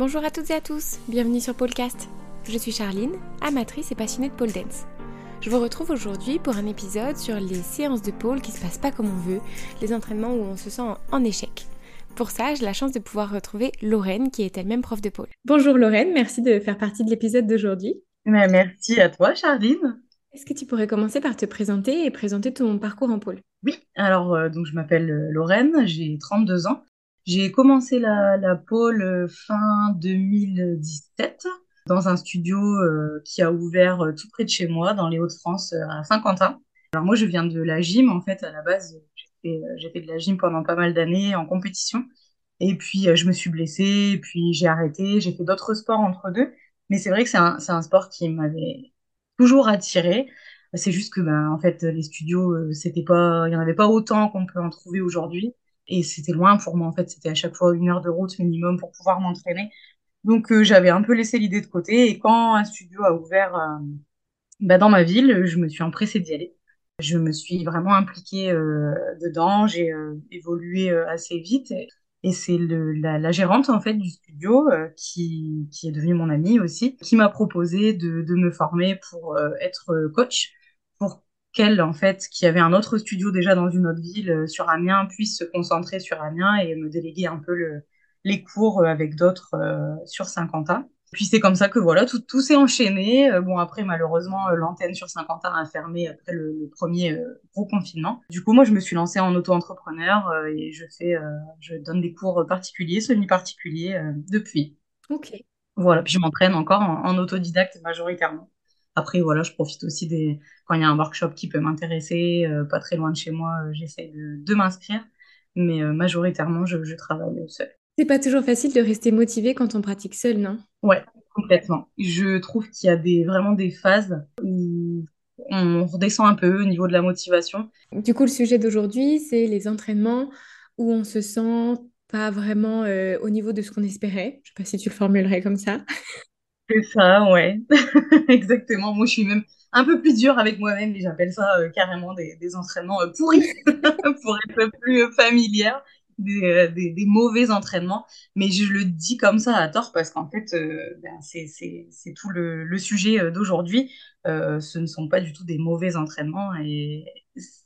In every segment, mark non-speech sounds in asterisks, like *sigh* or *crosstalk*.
Bonjour à toutes et à tous, bienvenue sur Polecast. Je suis Charline, amatrice et passionnée de pole dance. Je vous retrouve aujourd'hui pour un épisode sur les séances de pole qui se passent pas comme on veut, les entraînements où on se sent en échec. Pour ça, j'ai la chance de pouvoir retrouver Lorraine qui est elle-même prof de pole. Bonjour Lorraine, merci de faire partie de l'épisode d'aujourd'hui. Merci à toi Charline. Est-ce que tu pourrais commencer par te présenter et présenter ton parcours en pôle Oui, alors euh, donc je m'appelle euh, Lorraine, j'ai 32 ans. J'ai commencé la, la pôle euh, fin 2017 dans un studio euh, qui a ouvert euh, tout près de chez moi, dans les Hauts-de-France, à Saint-Quentin. Alors moi, je viens de la gym, en fait, à la base, j'ai fait, de la gym pendant pas mal d'années en compétition. Et puis, je me suis blessée, puis j'ai arrêté, j'ai fait d'autres sports entre deux. Mais c'est vrai que c'est un, sport qui m'avait toujours attiré. C'est juste que, ben, en fait, les studios, il y en avait pas autant qu'on peut en trouver aujourd'hui et c'était loin pour moi en fait. C'était à chaque fois une heure de route minimum pour pouvoir m'entraîner. Donc euh, j'avais un peu laissé l'idée de côté. Et quand un studio a ouvert euh, bah, dans ma ville je me suis empressée d'y aller. Je me suis vraiment impliquée euh, dedans. J'ai évolué assez vite. Et, c'est la, la, gérante en fait du studio qui, qui est devenue mon amie aussi qui m'a proposé de, de me former pour être coach qu'elle, en fait, qui avait un autre studio déjà dans une autre ville euh, sur Amiens, puisse se concentrer sur Amiens et me déléguer un peu le, les cours euh, avec d'autres euh, sur Saint-Quentin. Puis c'est comme ça que voilà, tout, tout s'est enchaîné. bon, après, malheureusement, l'antenne sur Saint-Quentin a fermé après le, premier gros confinement. Du coup, moi, je me suis lancée en auto-entrepreneur et je fais, je donne des cours particuliers, semi-particuliers depuis. Ok. Voilà, puis je m'entraîne encore en, en autodidacte majoritairement. Après, voilà, je profite aussi des quand il y a un workshop qui peut m'intéresser, euh, pas très loin de chez moi, euh, j'essaie de, de m'inscrire. Mais euh, majoritairement, je, je travaille seule. C'est pas toujours facile de rester motivé quand on pratique seul, non? Ouais, complètement. Je trouve qu'il y a des, vraiment des phases où on redescend un peu au niveau de la motivation. Du coup, le sujet d'aujourd'hui, c'est les entraînements où on se sent pas vraiment au niveau de ce qu'on espérait. Je sais pas si tu le formulerais comme ça. C'est ça, ouais. *laughs* Exactement. Moi, je suis même un peu plus dure avec moi-même et j'appelle ça euh, carrément des, entraînements euh, pourris *laughs* pour être plus euh, familière. Des, des, mauvais entraînements, mais je le dis comme ça à tort parce qu'en fait, ben, c'est tout le, sujet d'aujourd'hui. ce ne sont pas du tout des mauvais entraînements et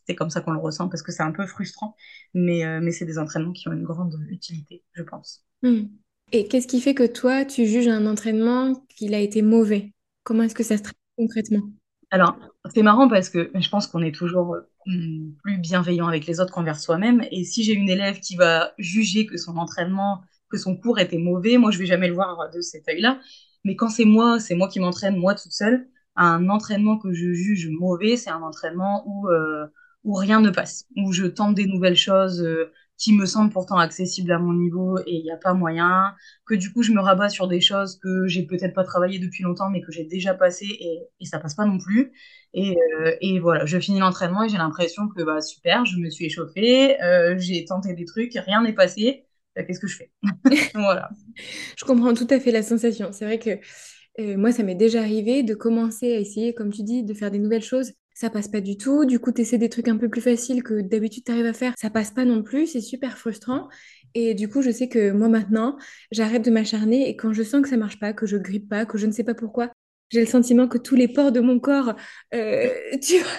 c'est comme ça qu'on le ressent parce que c'est un peu frustrant, mais, mais c'est des entraînements qui ont une grande utilité, je pense. Mmh. Et qu'est-ce qui fait que toi, tu juges un entraînement qu'il a été mauvais? Comment est-ce que ça se traite concrètement? Alors, c'est marrant parce que je pense qu'on est toujours hmm, plus bienveillant avec les autres qu'envers soi-même. Et si j'ai une élève qui va juger que son entraînement, que son cours était mauvais, moi, je vais jamais le voir de cet œil-là. Mais quand c'est moi, c'est moi qui m'entraîne, moi toute seule, un entraînement que je juge mauvais, c'est un entraînement où, euh, où rien ne passe, où je tente des nouvelles choses, euh, qui me semble pourtant accessible à mon niveau et il n'y a pas moyen, que du coup je me rabats sur des choses que j'ai peut-être pas travaillé depuis longtemps mais que j'ai déjà passé et, et ça passe pas non plus. Et, euh, et voilà, je finis l'entraînement et j'ai l'impression que bah super, je me suis échauffée, euh, j'ai tenté des trucs, rien n'est passé. Bah, qu'est-ce que je fais? *laughs* *laughs* Voilà. Je comprends tout à fait la sensation. C'est vrai que euh, moi, ça m'est déjà arrivé de commencer à essayer, comme tu dis, de faire des nouvelles choses ça passe pas du tout. Du coup, tu essaies des trucs un peu plus faciles que d'habitude tu arrives à faire, ça passe pas non plus, c'est super frustrant. Et du coup, je sais que moi maintenant, j'arrête de m'acharner et quand je sens que ça marche pas, que je grippe pas, que je ne sais pas pourquoi, j'ai le sentiment que tous les pores de mon corps, euh, *laughs* tu vois,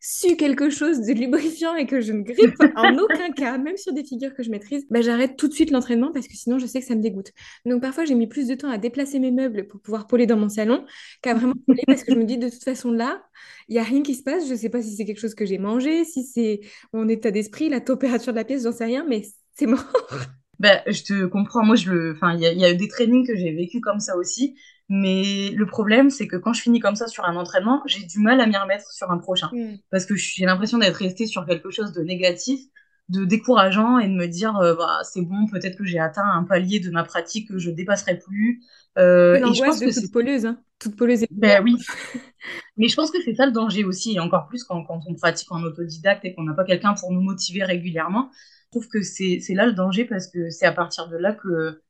su quelque chose de lubrifiant et que je ne grippe *laughs* en aucun cas, même sur des figures que je maîtrise, bah, j'arrête tout de suite l'entraînement parce que sinon je sais que ça me dégoûte. Donc parfois j'ai mis plus de temps à déplacer mes meubles pour pouvoir poler dans mon salon qu'à vraiment *laughs* poler parce que je me dis de toute façon là, il n'y a rien qui se passe. Je ne sais pas si c'est quelque chose que j'ai mangé, si c'est mon état d'esprit, la température de la pièce, j'en sais rien, mais c'est mort. *laughs* Ben, je te comprends. Moi, je le, enfin, il y, y, a eu des trainings que j'ai vécu comme ça aussi. Mais le problème, c'est que quand je finis comme ça sur un entraînement, j'ai du mal à m'y remettre sur un prochain. Mm. Parce que j'ai l'impression d'être restée sur quelque chose de négatif, de décourageant et de me dire, euh, bah, c'est bon, peut-être que j'ai atteint un palier de ma pratique que je dépasserai plus. Euh, et je pense que toute poleuse, hein. toute poleuse. Ben oui. *laughs* Mais je pense que c'est ça le danger aussi, et encore plus quand, quand on pratique en autodidacte et qu'on n'a pas quelqu'un pour nous motiver régulièrement. Je trouve que c'est là le danger parce que c'est à partir de là que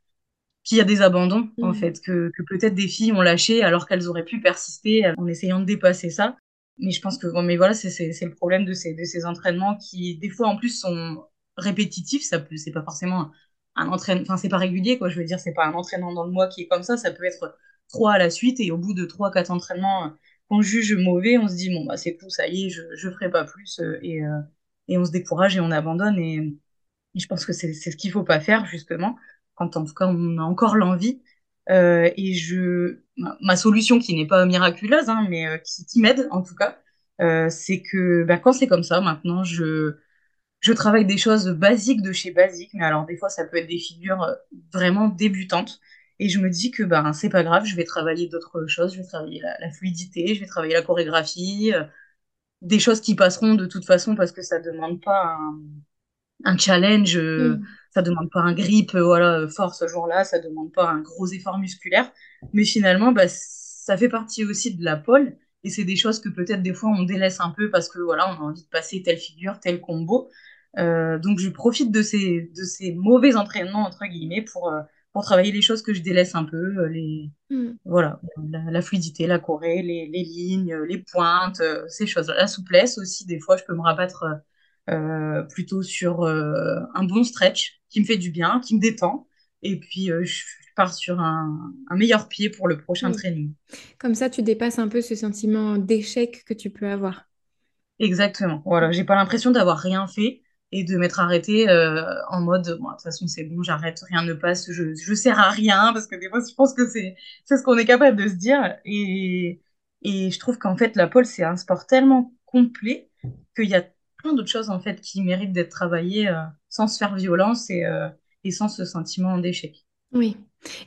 qu'il y a des abandons, en mmh. fait, que, que peut-être des filles ont lâché alors qu'elles auraient pu persister en essayant de dépasser ça. Mais je pense que, bon, mais voilà, c'est le problème de ces, de ces entraînements qui, des fois, en plus, sont répétitifs. Ça c'est pas forcément un entraînement, enfin, c'est pas régulier, quoi. Je veux dire, c'est pas un entraînement dans le mois qui est comme ça. Ça peut être trois à la suite et au bout de trois, quatre entraînements qu'on juge mauvais, on se dit, bon, bah, c'est tout, ça y est, je, je ferai pas plus et, et on se décourage et on abandonne et, je pense que c'est ce qu'il faut pas faire, justement, quand en tout cas on a encore l'envie. Euh, et je, ma, solution qui n'est pas miraculeuse, hein, mais euh, qui, qui m'aide en tout cas, euh, c'est que bah, quand c'est comme ça, maintenant, je, je travaille des choses basiques de chez basique, mais alors des fois ça peut être des figures vraiment débutantes. Et je me dis que ben c'est pas grave, je vais travailler d'autres choses, je vais travailler la, la, fluidité, je vais travailler la chorégraphie, des choses qui passeront de toute façon parce que ça demande pas un, un challenge, mm. ça demande pas un grip, voilà, fort ce jour-là, ça demande pas un gros effort musculaire, mais finalement, bah, ça fait partie aussi de la pole, et c'est des choses que peut-être des fois on délaisse un peu parce que voilà, on a envie de passer telle figure, tel combo. Euh, donc je profite de ces, de ces mauvais entraînements entre guillemets pour, euh, pour travailler les choses que je délaisse un peu, euh, les, mm. voilà, la, fluidité, la choré, les, les lignes, les pointes, ces choses, la souplesse aussi. Des fois, je peux me rabattre euh, plutôt sur euh, un bon stretch qui me fait du bien, qui me détend. Et puis, euh, je pars sur un, meilleur pied pour le prochain training. Comme ça, tu dépasses un peu ce sentiment d'échec que tu peux avoir. Exactement. Voilà, j'ai pas l'impression d'avoir rien fait et de m'être arrêtée en mode bon, de toute façon c'est bon j'arrête rien ne passe je je sers à rien parce que des fois je pense que c'est c'est ce qu'on est capable de se dire et et je trouve qu'en fait la pole c'est un sport tellement complet qu'il y a plein d'autres choses en fait qui méritent d'être travaillées euh, sans se faire violence et, euh, et sans ce sentiment d'échec. Oui.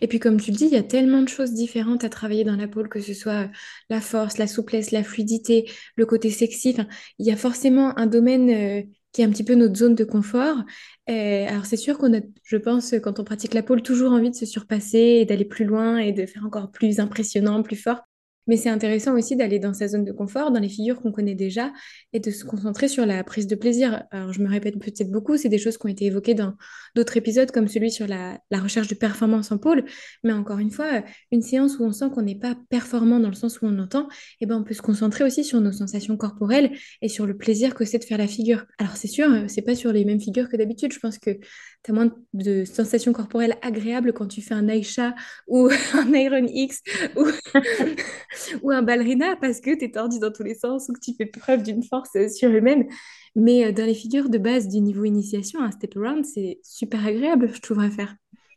Et puis comme tu le dis, il y a tellement de choses différentes à travailler dans la pole, que ce soit la force, la souplesse, la fluidité, le côté sexy. Il y a forcément un domaine euh, qui est un petit peu notre zone de confort. alors c'est sûr qu'on a, je pense, quand on pratique la pole, toujours envie de se surpasser et d'aller plus loin et de faire encore plus impressionnant, plus fort. Mais c'est intéressant aussi d'aller dans sa zone de confort, dans les figures qu'on connaît déjà, et de se concentrer sur la prise de plaisir. Alors, je me répète peut-être beaucoup, c'est des choses qui ont été évoquées dans d'autres épisodes, comme celui sur la, recherche de performance en pôle. Mais encore une fois, une séance où on sent qu'on n'est pas performant dans le sens où on entend, eh ben, on peut se concentrer aussi sur nos sensations corporelles et sur le plaisir que c'est de faire la figure. Alors, c'est sûr, c'est pas sur les mêmes figures que d'habitude. Je pense que tu moins de sensations corporelles agréables quand tu fais un Aisha ou *laughs* un Iron X *laughs* ou un ballerina parce que tu es tordu dans tous les sens ou que tu fais preuve d'une force surhumaine. Mais euh, dans les figures de base du niveau initiation, un step around, c'est super agréable, je trouve, à faire.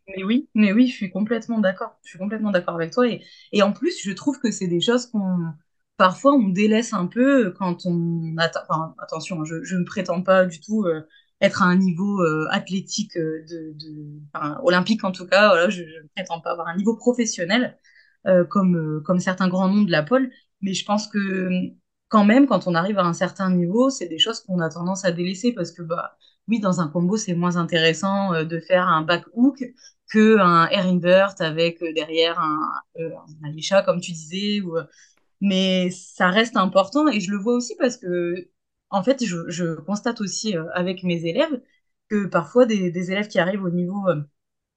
Mais oui, mais oui, je suis complètement d'accord. Je suis complètement d'accord avec toi. Et, en plus, je trouve que c'est des choses qu'on parfois on délaisse un peu quand on attend. attention, je, je ne prétends pas du tout euh, être à un niveau euh, athlétique de, de olympique en tout cas. Voilà, je, ne prétends pas avoir un niveau professionnel. Euh, comme, euh, comme certains grands noms de la pole. Mais je pense que quand même, quand on arrive à un certain niveau, c'est des choses qu'on a tendance à délaisser parce que, bah, oui, dans un combo, c'est moins intéressant euh, de faire un back hook que un air invert avec derrière un, un comme tu disais. Ou, mais ça reste important et je le vois aussi parce que, en fait, je, constate aussi avec mes élèves que parfois des, élèves qui arrivent au niveau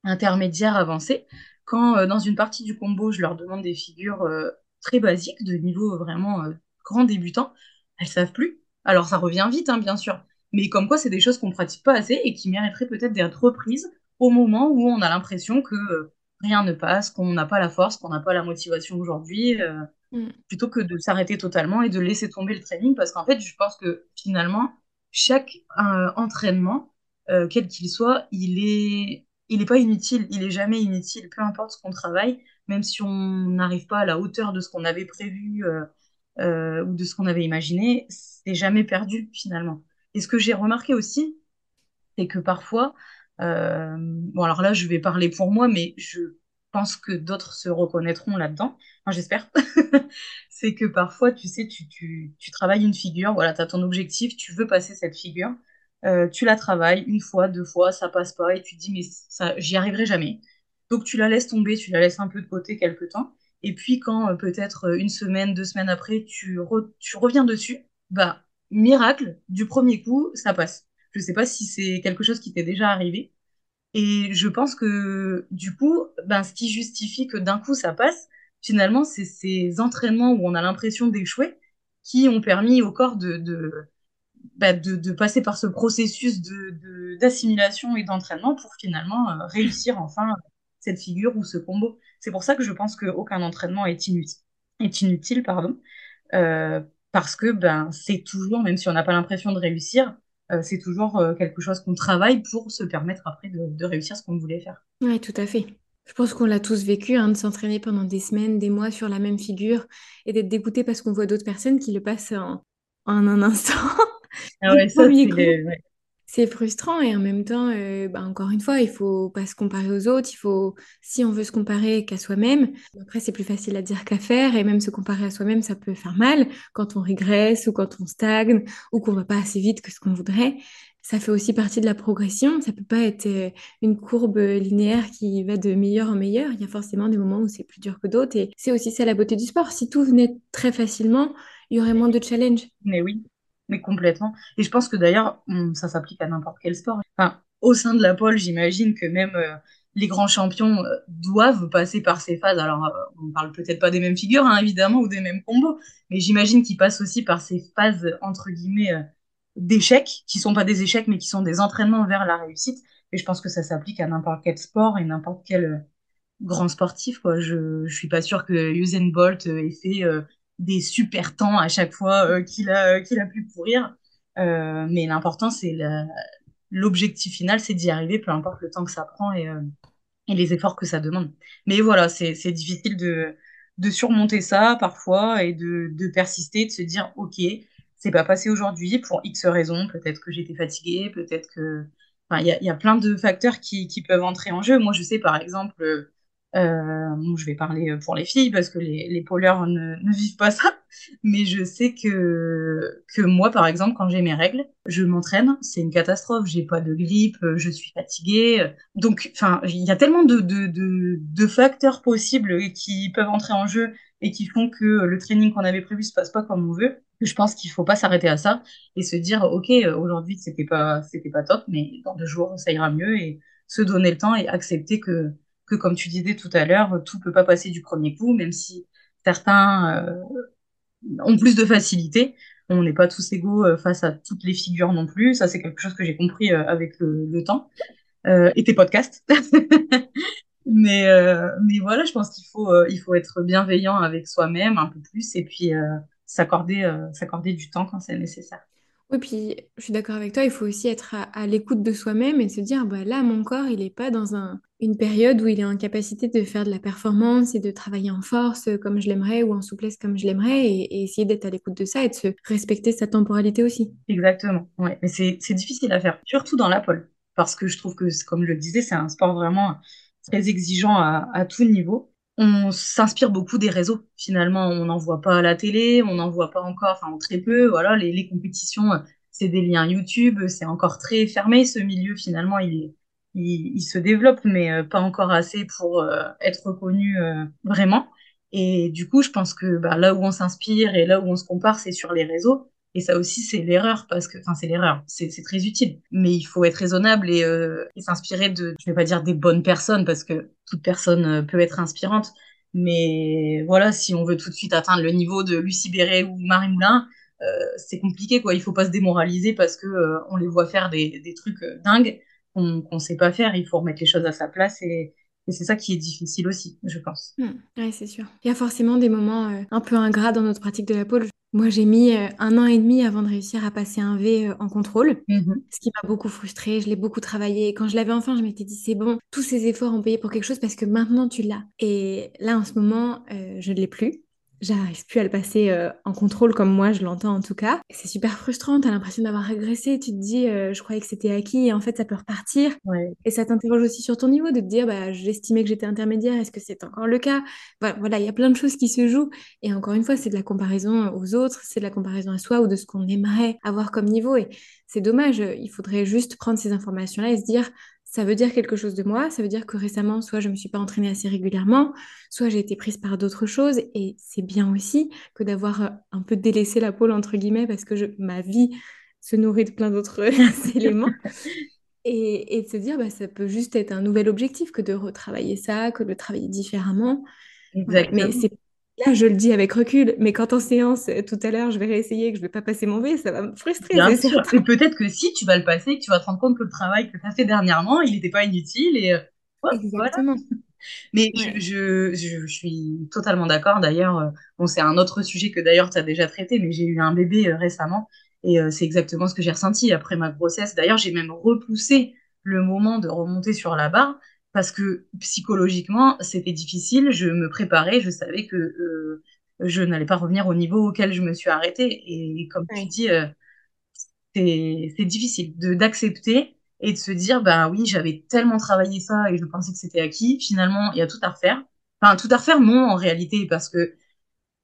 intermédiaire avancé, quand euh, dans une partie du combo, je leur demande des figures euh, très basiques, de niveau vraiment euh, grand débutant, elles savent plus. Alors ça revient vite, hein, bien sûr, mais comme quoi c'est des choses qu'on pratique pas assez et qui mériteraient peut-être d'être reprises au moment où on a l'impression que rien ne passe, qu'on n'a pas la force, qu'on n'a pas la motivation aujourd'hui, mm. plutôt que de s'arrêter totalement et de laisser tomber le training, parce qu'en fait, je pense que finalement, chaque entraînement, quel qu'il soit, il est il n'est pas inutile, il est jamais inutile, peu importe ce qu'on travaille, même si on n'arrive pas à la hauteur de ce qu'on avait prévu euh, euh, ou de ce qu'on avait imaginé, c'est jamais perdu finalement. Et ce que j'ai remarqué aussi, c'est que parfois, euh, bon alors là je vais parler pour moi, mais je pense que d'autres se reconnaîtront là-dedans, enfin, j'espère, *laughs* c'est que parfois, tu sais, tu, tu, travailles une figure, voilà, tu as ton objectif, tu veux passer cette figure, euh, tu la travailles une fois, deux fois, ça passe pas, et tu te dis, mais ça, j'y arriverai jamais. Donc tu la laisses tomber, tu la laisses un peu de côté quelques temps, et puis quand euh, peut-être euh, une semaine, deux semaines après, tu, tu reviens dessus, bah, miracle, du premier coup, ça passe. Je sais pas si c'est quelque chose qui t'est déjà arrivé, et je pense que du coup, ben, ce qui justifie que d'un coup ça passe, finalement, c'est ces entraînements où on a l'impression d'échouer qui ont permis au corps de, de de, passer par ce processus d'assimilation et d'entraînement pour finalement euh, réussir enfin cette figure ou ce combo. C'est pour ça que je pense qu'aucun entraînement est inutile, est inutile pardon, euh, parce que ben, c'est toujours, même si on n'a pas l'impression de réussir, c'est toujours quelque chose qu'on travaille pour se permettre après de, de réussir ce qu'on voulait faire. Oui, tout à fait. Je pense qu'on l'a tous vécu, hein, de s'entraîner pendant des semaines, des mois sur la même figure et d'être dégoûté parce qu'on voit d'autres personnes qui le passent en, en un instant. Ah *laughs* c'est frustrant et en même temps, euh, bah, encore une fois, il faut pas se comparer aux autres. Il faut, si on veut se comparer qu'à soi-même, après c'est plus facile à dire qu'à faire et même se comparer à soi-même, ça peut faire mal quand on régresse ou quand on stagne ou qu'on va pas assez vite que ce qu'on voudrait. Ça fait aussi partie de la progression. Ça peut pas être euh, une courbe linéaire qui va de meilleur en meilleur. Il y a forcément des moments où c'est plus dur que d'autres et c'est aussi ça la beauté du sport. Si tout venait très facilement, il y aurait moins de challenges. Mais oui, mais complètement. Et je pense que d'ailleurs, ça s'applique à n'importe quel sport. Enfin, au sein de la pole, j'imagine que même euh, les grands champions euh, doivent passer par ces phases. Alors, euh, on parle peut-être pas des mêmes figures, hein, évidemment, ou des mêmes combos, mais j'imagine qu'ils passent aussi par ces phases, entre guillemets, d'échecs, qui sont pas des échecs, mais qui sont des entraînements vers la réussite. Et je pense que ça s'applique à n'importe quel sport et n'importe quel grand sportif. Quoi. Je, je suis pas sûre que Usain Bolt ait fait des super temps à chaque fois euh, qu'il a, qu'il a pu courir. Euh, mais l'important, c'est l'objectif final, c'est d'y arriver, peu importe le temps que ça prend et, euh, les efforts que ça demande. Mais voilà, c'est difficile de, de surmonter ça parfois et de, de persister, de se dire, OK, c'est pas passé aujourd'hui pour X raisons. Peut-être que j'étais fatiguée, peut-être que. Il y a, y a, plein de facteurs qui, qui, peuvent entrer en jeu. Moi, je sais par exemple, euh, je vais parler pour les filles parce que les, les pôleurs ne, ne, vivent pas ça. Mais je sais que, que moi, par exemple, quand j'ai mes règles, je m'entraîne, c'est une catastrophe. J'ai pas de grippe, je suis fatiguée. Donc, enfin, il y a tellement de, de, de, de, facteurs possibles qui peuvent entrer en jeu et qui font que le training qu'on avait prévu se passe pas comme on veut. Je pense qu'il faut pas s'arrêter à ça et se dire, OK, aujourd'hui, c'était pas, c'était pas top, mais dans deux jours, ça ira mieux et se donner le temps et accepter que que, comme tu disais tout à l'heure, tout peut pas passer du premier coup, même si certains euh, ont plus de facilité. On n'est pas tous égaux euh, face à toutes les figures non plus. Ça, c'est quelque chose que j'ai compris euh, avec le, temps et tes podcasts. *laughs* mais, mais voilà, je pense qu'il faut, il faut être bienveillant avec soi-même un peu plus et puis s'accorder, s'accorder du temps quand c'est nécessaire. Oui, puis je suis d'accord avec toi, il faut aussi être à, l'écoute de soi-même et se dire, bah, là, mon corps, il n'est pas dans un, une période où il est en capacité de faire de la performance et de travailler en force euh, comme je l'aimerais ou en souplesse comme je l'aimerais et, essayer d'être à l'écoute de ça et de se respecter sa temporalité aussi. Exactement, ouais. Mais c'est difficile à faire, surtout dans la pole, parce que je trouve que, comme je le disais, c'est un sport vraiment très exigeant à, à tout niveau on s'inspire beaucoup des réseaux. Finalement, on n'en voit pas à la télé, on n'en voit pas encore, enfin très peu. Voilà, les, compétitions, c'est des liens YouTube, c'est encore très fermé. Ce milieu, finalement, il, il, se développe, mais euh, pas encore assez pour euh, être reconnu euh, vraiment. Et du coup, je pense que bah, là où on s'inspire et là où on se compare, c'est sur les réseaux. Et ça aussi, c'est l'erreur, parce que, enfin, c'est l'erreur, c'est très utile. Mais il faut être raisonnable et, euh, s'inspirer de, je vais pas dire des bonnes personnes, parce que toute personne euh, peut être inspirante. Mais voilà, si on veut tout de suite atteindre le niveau de Lucie Béret ou Marie Moulin, euh, c'est compliqué, quoi. Il faut pas se démoraliser parce que on les voit faire des, trucs dingues qu'on qu'on sait pas faire. Il faut remettre les choses à sa place et, et c'est ça qui est difficile aussi, je pense. Mmh, oui, c'est sûr. Il y a forcément des moments un peu ingrats dans notre pratique de la pole. Moi, j'ai mis euh, un an et demi avant de réussir à passer un V euh, en contrôle, mmh ce qui m'a beaucoup frustrée. Je l'ai beaucoup travaillé. Et quand je l'avais enfin, je m'étais dit, c'est bon, tous ces efforts ont payé pour quelque chose parce que maintenant tu l'as. Et là, en ce moment, euh, je ne l'ai plus j'arrive plus à le passer euh, en contrôle comme moi je l'entends en tout cas. C'est super frustrant, t'as l'impression d'avoir régressé, tu te dis euh, je croyais que c'était acquis et en fait ça peut repartir. Et ça t'interroge aussi sur ton niveau de te dire bah j'estimais que j'étais intermédiaire, est-ce que c'est encore le cas? Voilà, il y a plein de choses qui se jouent et encore une fois c'est de la comparaison aux autres, c'est de la comparaison à soi ou de ce qu'on aimerait avoir comme niveau et c'est dommage, il faudrait juste prendre ces informations là et se dire ça veut dire quelque chose de moi, ça veut dire que récemment, soit je ne me suis pas entraînée assez régulièrement, soit j'ai été prise par d'autres choses, et c'est bien aussi que d'avoir euh, un peu délaissé la pôle, entre guillemets, parce que je, ma vie se nourrit de plein d'autres *laughs* éléments. Et, et, de se dire, bah, ça peut juste être un nouvel objectif que de retravailler ça, que de le travailler différemment. Mais c'est Là, je le dis avec recul, mais quand en séance, euh, tout à l'heure, je vais réessayer que je vais pas passer mon V, ça va me frustrer. Bien c'est sûr. Et peut-être que si tu vas le passer, que tu vas te rendre compte que le travail que tu as fait dernièrement, il n'était pas inutile et euh, voilà. Exactement. *laughs* Mais je, Ouais. je, je, je suis totalement d'accord. D'ailleurs, euh, bon, c'est un autre sujet que d'ailleurs tu as déjà traité, mais j'ai eu un bébé euh, récemment et euh, c'est exactement ce que j'ai ressenti après ma grossesse. D'ailleurs, j'ai même repoussé le moment de remonter sur la barre parce que psychologiquement, c'était difficile. Je me préparais, je savais que euh, je n'allais pas revenir au niveau auquel je me suis arrêtée. Et comme tu dis, euh, c'est difficile de d'accepter et de se dire bah oui j'avais tellement travaillé ça et je pensais que c'était acquis finalement il y a tout à refaire enfin tout à refaire non en réalité parce que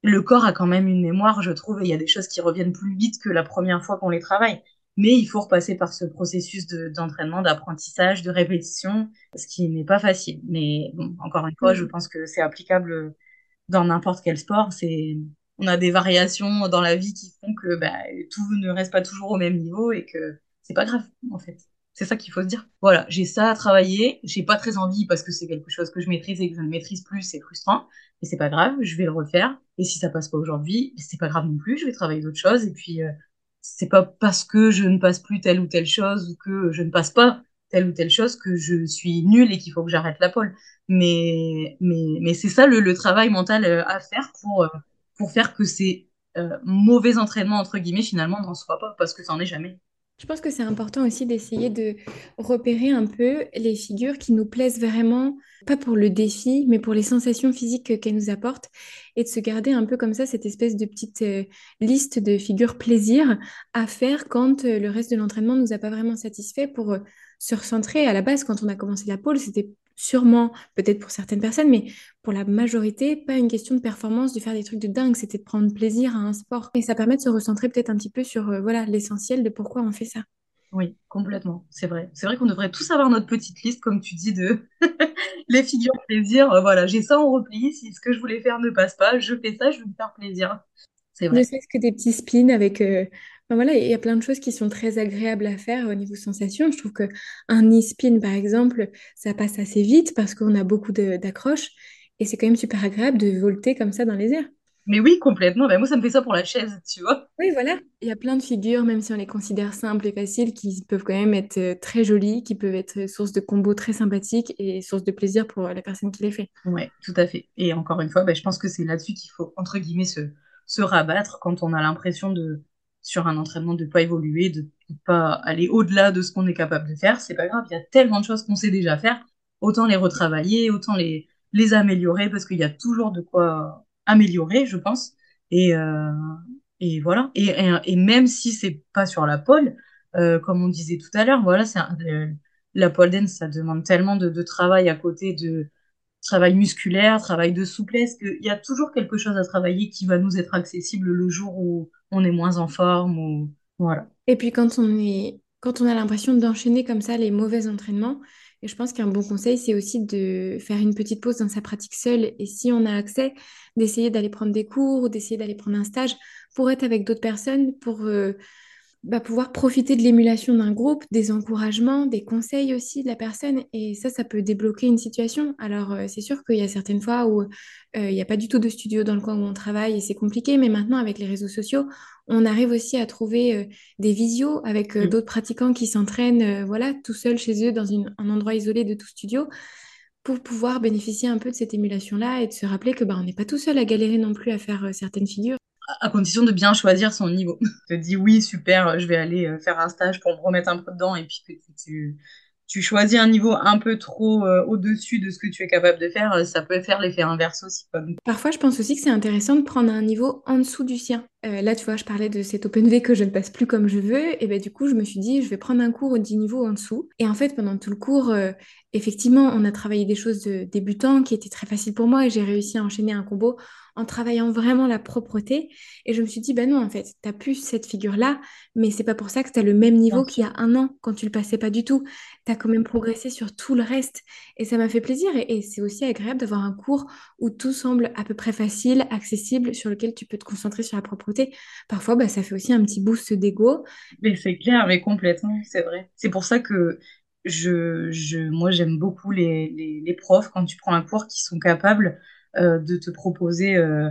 le corps a quand même une mémoire je trouve et il y a des choses qui reviennent plus vite que la première fois qu'on les travaille mais il faut repasser par ce processus de d'entraînement d'apprentissage de répétition ce qui n'est pas facile mais bon encore une fois je Mm. pense que c'est applicable dans n'importe quel sport, c'est on a des variations dans la vie qui font que bah, tout ne reste pas toujours au même niveau et que c'est pas grave en fait. C'est ça qu'il faut se dire. Voilà, j'ai ça à travailler, j'ai pas très envie parce que c'est quelque chose que je maîtrise et que je ne maîtrise plus, c'est frustrant, mais c'est pas grave, je vais le refaire. Et si ça passe pas aujourd'hui, c'est pas grave non plus, je vais travailler d'autres choses. Et puis euh, c'est pas parce que je ne passe plus telle ou telle chose ou que je ne passe pas telle ou telle chose que je suis nulle et qu'il faut que j'arrête la pole. Mais, mais, mais c'est ça le, le travail mental euh, à faire pour, euh, pour faire que ces euh, mauvais entraînements, entre guillemets, finalement, n'en soient pas, parce que ça n'en est jamais. Je pense que c'est important aussi d'essayer de repérer un peu les figures qui nous plaisent vraiment, pas pour le défi, mais pour les sensations physiques qu'elles nous apportent, et de se garder un peu comme ça cette espèce de petite euh, liste de figures plaisir à faire quand euh, le reste de l'entraînement nous a pas vraiment satisfait pour euh, se recentrer. À la base, quand on a commencé la pole, c'était sûrement, peut-être pour certaines personnes, mais pour la majorité, pas une question de performance, de faire des trucs de dingue, c'était de prendre plaisir à un sport. Et ça permet de se recentrer peut-être un petit peu sur euh, voilà l'essentiel de pourquoi on fait ça. Oui, complètement, c'est vrai. C'est vrai qu'on devrait tous avoir notre petite liste, comme tu dis, de *laughs* les figures plaisir. Euh, voilà, j'ai ça en repli. Si ce que je voulais faire ne passe pas, je fais ça, je vais me faire plaisir. C'est Ne vrai. serait-ce que des petits spins avec... euh, voilà, il y a plein de choses qui sont très agréables à faire au niveau sensation. Je trouve que un knee spin, par exemple, ça passe assez vite parce qu'on a beaucoup d'accroches et c'est quand même super agréable de volter comme ça dans les airs. Mais oui, complètement. Ben, moi, ça me fait ça pour la chaise, tu vois. Oui, voilà. Il y a plein de figures, même si on les considère simples et faciles, qui peuvent quand même être euh, très jolies, qui peuvent être source de combos très sympathiques et source de plaisir pour la personne qui les fait. Ouais, tout à fait. Et encore une fois, ben, je pense que c'est là-dessus qu'il faut, entre guillemets, se, se rabattre quand on a l'impression de, sur un entraînement, de pas évoluer, de ne pas aller au-delà de ce qu'on est capable de faire. C'est pas grave, il y a tellement de choses qu'on sait déjà faire. Autant les retravailler, autant les, les améliorer, parce qu'il y a toujours de quoi améliorer, je pense. Et, euh, et voilà. Et, même si c'est pas sur la pole, euh, comme on disait tout à l'heure, voilà, c'est le- la pole dance, ça demande tellement de travail à côté de travail musculaire, travail de souplesse, qu'il y a toujours quelque chose à travailler qui va nous être accessible le jour où on est moins en forme voilà. Et puis quand on est, a l'impression d'enchaîner comme ça les mauvais entraînements, et je pense qu'un bon conseil, c'est aussi de faire une petite pause dans sa pratique seule. Et si on a accès, d'essayer d'aller prendre des cours ou d'essayer d'aller prendre un stage pour être avec d'autres personnes, pour euh, bah, pouvoir profiter de l'émulation d'un groupe, des encouragements, des conseils aussi de la personne. Et ça, ça peut débloquer une situation. Alors, euh, c'est sûr qu'il y a certaines fois où euh, il n'y a pas du tout de studio dans le coin où on travaille et c'est compliqué. Mais maintenant, avec les réseaux sociaux, on arrive aussi à trouver euh, des visios avec d'autres pratiquants qui s'entraînent, voilà, tout seuls chez eux dans une- un endroit isolé de tout studio pour pouvoir bénéficier un peu de cette émulation-là et de se rappeler que bah, on n'est pas tout seul à galérer non plus à faire certaines figures. À condition de bien choisir son niveau. *laughs* Te dis oui, super, je vais aller euh, faire un stage pour me remettre un peu dedans et puis que tu, tu, tu choisis un niveau un peu trop euh, au-dessus de ce que tu es capable de faire, euh, ça peut faire l'effet inverse aussi. Donc, Parfois, je pense aussi que c'est intéressant de prendre un niveau en dessous du sien. Euh, là, tu vois, je parlais de cet Open V que je ne passe plus comme je veux. Et ben, du coup, je me suis dit, je vais prendre un cours au 10 niveaux en dessous. Et en fait, pendant tout le cours, euh, effectivement, on a travaillé des choses de débutants qui étaient très faciles pour moi et j'ai réussi à enchaîner un combo en travaillant vraiment la propreté. Et je me suis dit, ben non, en fait, tu plus cette figure-là, mais c'est pas pour ça que tu as le même niveau qu'il y a un an quand tu le passais pas du tout. Tu as quand même progressé sur tout le reste. Et ça m'a fait plaisir. Et, et c'est aussi agréable d'avoir un cours où tout semble à peu près facile, accessible, sur lequel tu peux te concentrer sur la propreté. Parfois, bah, ça fait aussi un petit boost d'ego. Mais c'est clair, mais complètement, c'est vrai. C'est pour ça que je, je, moi, j'aime beaucoup les, les, les profs quand tu prends un cours qui sont capables de te proposer. euh,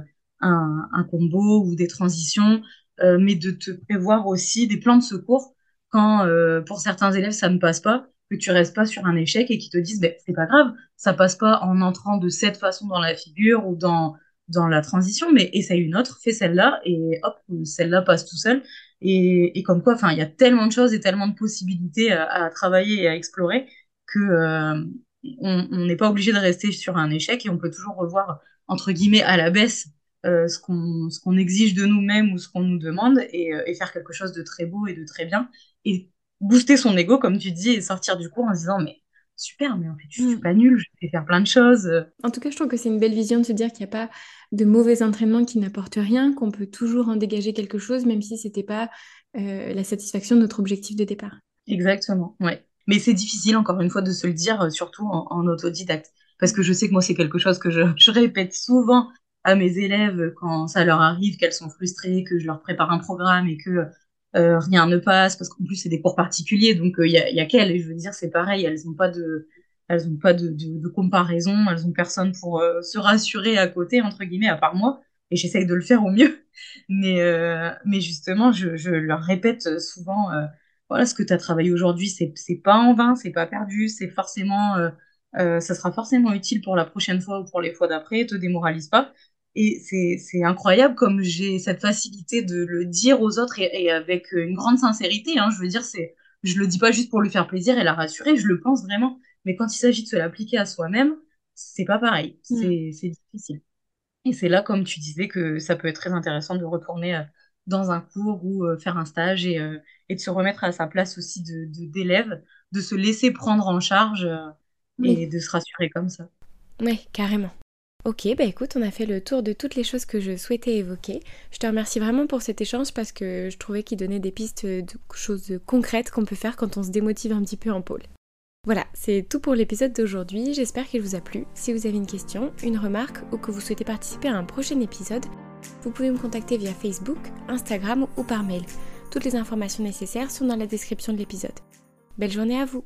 un, combo ou des transitions, euh, mais de te prévoir aussi des plans de secours quand euh, pour certains élèves ça ne passe pas, que tu restes pas sur un échec et qu'ils te disent ben c'est pas grave, ça passe pas en entrant de cette façon dans la figure ou dans dans la transition, mais essaye une autre, fais celle-là et hop celle-là passe tout seul et, et comme quoi il y a tellement de choses et tellement de possibilités à, travailler et à explorer que euh, on n'est pas obligé de rester sur un échec et on peut toujours revoir entre guillemets à la baisse euh, ce qu'on ce exige de nous-mêmes ou ce qu'on nous demande et, euh, et, faire quelque chose de très beau et de très bien et booster son ego comme tu dis et sortir du cours en se disant mais super mais en fait je suis mm. pas nulle je vais faire plein de choses. En tout cas je trouve que c'est une belle vision de se dire qu'il n'y a pas de mauvais entraînements qui n'apportent rien qu'on peut toujours en dégager quelque chose même si c'était pas euh, la satisfaction de notre objectif de départ. Exactement ouais mais c'est difficile encore une fois de se le dire euh, surtout en, autodidacte. Parce que je sais que moi c'est quelque chose que *laughs* je, répète souvent à mes élèves quand ça leur arrive, qu'elles sont frustrées, que je leur prépare un programme et que euh, rien ne passe, parce qu'en plus c'est des cours particuliers, donc il euh, y a, y a qu'elles, et je veux dire c'est pareil, elles n'ont pas de elles ont pas de, comparaison, elles ont personne pour euh, se rassurer à côté entre guillemets à part moi, et j'essaye de le faire au mieux, *laughs* mais euh, mais justement je, je leur répète souvent voilà ce que tu as travaillé aujourd'hui c'est c'est pas en vain, c'est pas perdu, c'est forcément ça sera forcément utile pour la prochaine fois ou pour les fois d'après, te démoralise pas. Et c'est incroyable comme j'ai cette facilité de le dire aux autres et, et avec une grande sincérité. Hein, je veux dire, c'est, je le dis pas juste pour lui faire plaisir et la rassurer, je le pense vraiment. Mais quand il s'agit de se l'appliquer à soi-même, c'est pas pareil. C'est mmh. difficile. Et c'est là, comme tu disais, que ça peut être très intéressant de retourner euh, dans un cours ou euh, faire un stage et, euh, et, de se remettre à sa place aussi de d'élève, de, se laisser prendre en charge et de se rassurer comme ça. Oui, carrément. Ok, bah écoute, on a fait le tour de toutes les choses que je souhaitais évoquer. Je te remercie vraiment pour cet échange parce que je trouvais qu'il donnait des pistes de choses concrètes qu'on peut faire quand on se démotive un petit peu en pôle. Voilà, c'est tout pour l'épisode d'aujourd'hui. J'espère qu'il vous a plu. Si vous avez une question, une remarque ou que vous souhaitez participer à un prochain épisode, vous pouvez me contacter via Facebook, Instagram ou par mail. Toutes les informations nécessaires sont dans la description de l'épisode. Belle journée à vous